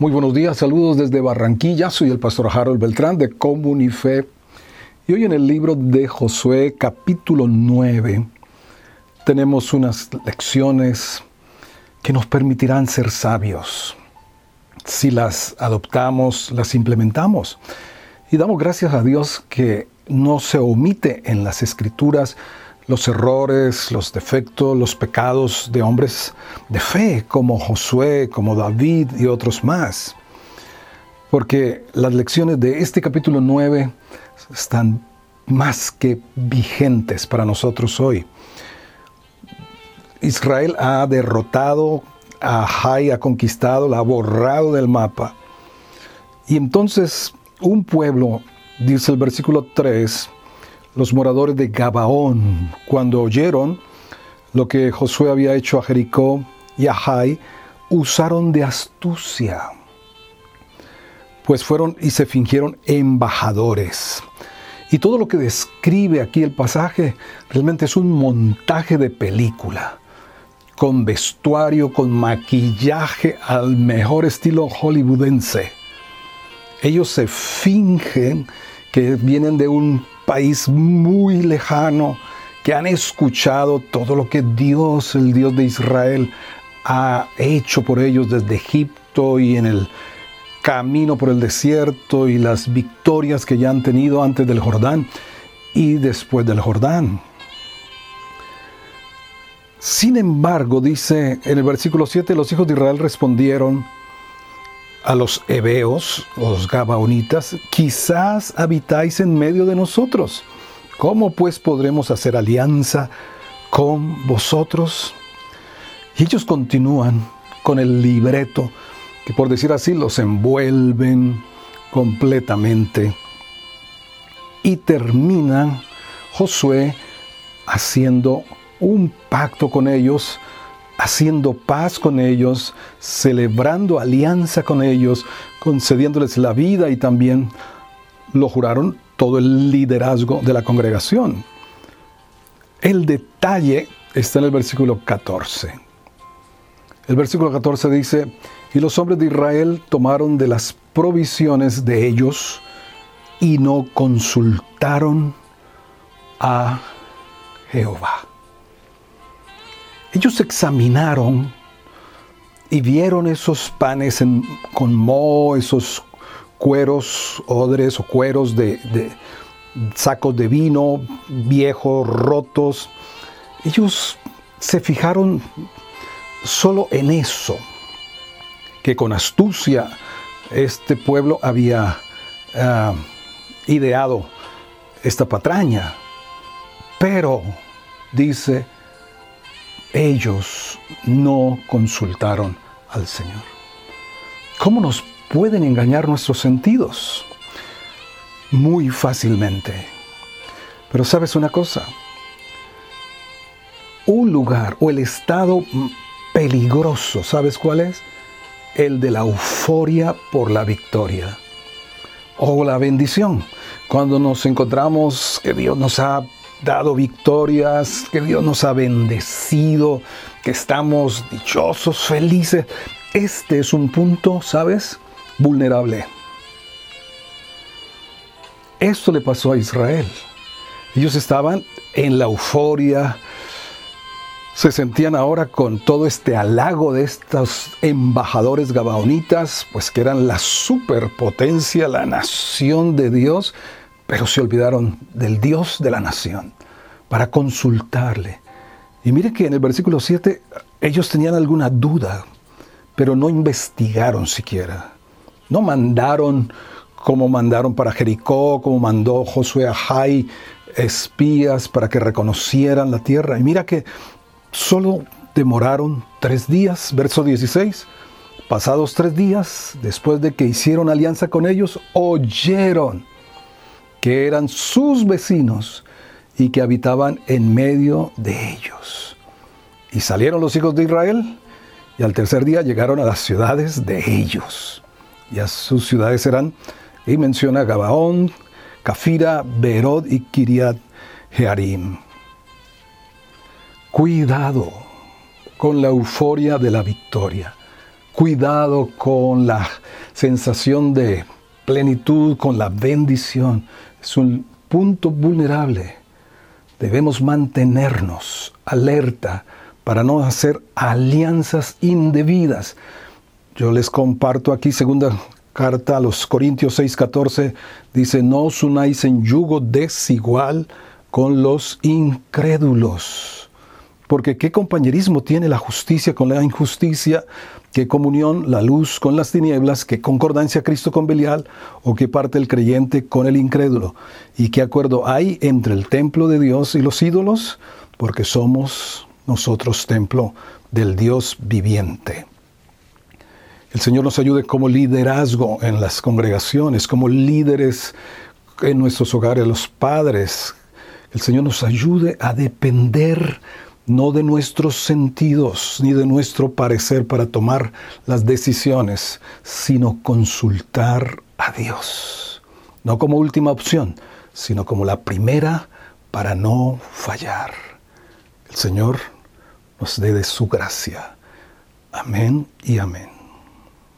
Muy buenos días, saludos desde Barranquilla. Soy el pastor Harold Beltrán de Comunife. Y hoy en el libro de Josué, capítulo 9, tenemos unas lecciones que nos permitirán ser sabios si las adoptamos, las implementamos. Y damos gracias a Dios que no se omite en las escrituras los errores, los defectos, los pecados de hombres de fe, como Josué, como David y otros más. Porque las lecciones de este capítulo 9 están más que vigentes para nosotros hoy. Israel ha derrotado a Jai, ha conquistado, la ha borrado del mapa. Y entonces un pueblo, dice el versículo 3, los moradores de Gabaón, cuando oyeron lo que Josué había hecho a Jericó y a Jai, usaron de astucia, pues fueron y se fingieron embajadores. Y todo lo que describe aquí el pasaje realmente es un montaje de película, con vestuario, con maquillaje al mejor estilo hollywoodense. Ellos se fingen que vienen de un país muy lejano, que han escuchado todo lo que Dios, el Dios de Israel, ha hecho por ellos desde Egipto y en el camino por el desierto y las victorias que ya han tenido antes del Jordán y después del Jordán. Sin embargo, dice en el versículo 7, los hijos de Israel respondieron, a los hebeos, los gabaonitas, quizás habitáis en medio de nosotros. ¿Cómo pues podremos hacer alianza con vosotros? Y ellos continúan con el libreto, que por decir así los envuelven completamente. Y terminan Josué haciendo un pacto con ellos haciendo paz con ellos, celebrando alianza con ellos, concediéndoles la vida y también lo juraron todo el liderazgo de la congregación. El detalle está en el versículo 14. El versículo 14 dice, y los hombres de Israel tomaron de las provisiones de ellos y no consultaron a Jehová. Ellos examinaron y vieron esos panes con moho, esos cueros, odres o cueros de, sacos de vino viejos, rotos. Ellos se fijaron solo en eso, que con astucia este pueblo había ah, ideado esta patraña. Pero, dice, ellos no consultaron al Señor. ¿Cómo nos pueden engañar nuestros sentidos? Muy fácilmente. Pero sabes una cosa, un lugar o el estado peligroso, ¿sabes cuál es? El de la euforia por la victoria o la bendición. Cuando nos encontramos que Dios nos ha dado victorias, que Dios nos ha bendecido, que estamos dichosos, felices. Este es un punto, ¿sabes? Vulnerable. Esto le pasó a Israel. Ellos estaban en la euforia, se sentían ahora con todo este halago de estos embajadores gabaonitas, pues que eran la superpotencia, la nación de Dios, pero se olvidaron del Dios de la nación para consultarle. Y mire que en el versículo 7 ellos tenían alguna duda, pero no investigaron siquiera. No mandaron como mandaron para Jericó, como mandó Josué a Jai, espías para que reconocieran la tierra. Y mira que solo demoraron tres días, verso 16. Pasados tres días, después de que hicieron alianza con ellos, oyeron que eran sus vecinos y que habitaban en medio de ellos. Y salieron los hijos de Israel y al tercer día llegaron a las ciudades de ellos. Y a sus ciudades eran, y menciona Gabaón, Cafira, Berod y Kiriat Jearim. Cuidado con la euforia de la victoria. cuidado con la sensación de plenitud, con la bendición. Es un punto vulnerable. Debemos mantenernos alerta para no hacer alianzas indebidas. Yo les comparto aquí segunda carta a los Corintios 6:14 dice, "No os unáis en yugo desigual con los incrédulos." Porque qué compañerismo tiene la justicia con la injusticia, qué comunión la luz con las tinieblas, qué concordancia Cristo con Belial, o qué parte el creyente con el incrédulo. Y qué acuerdo hay entre el templo de Dios y los ídolos, porque somos nosotros templo del Dios viviente. El Señor nos ayude como liderazgo en las congregaciones, como líderes en nuestros hogares, los padres. El Señor nos ayude a depender no de nuestros sentidos ni de nuestro parecer para tomar las decisiones, sino consultar a Dios. No como última opción, sino como la primera para no fallar. El Señor nos dé de su gracia. Amén y amén.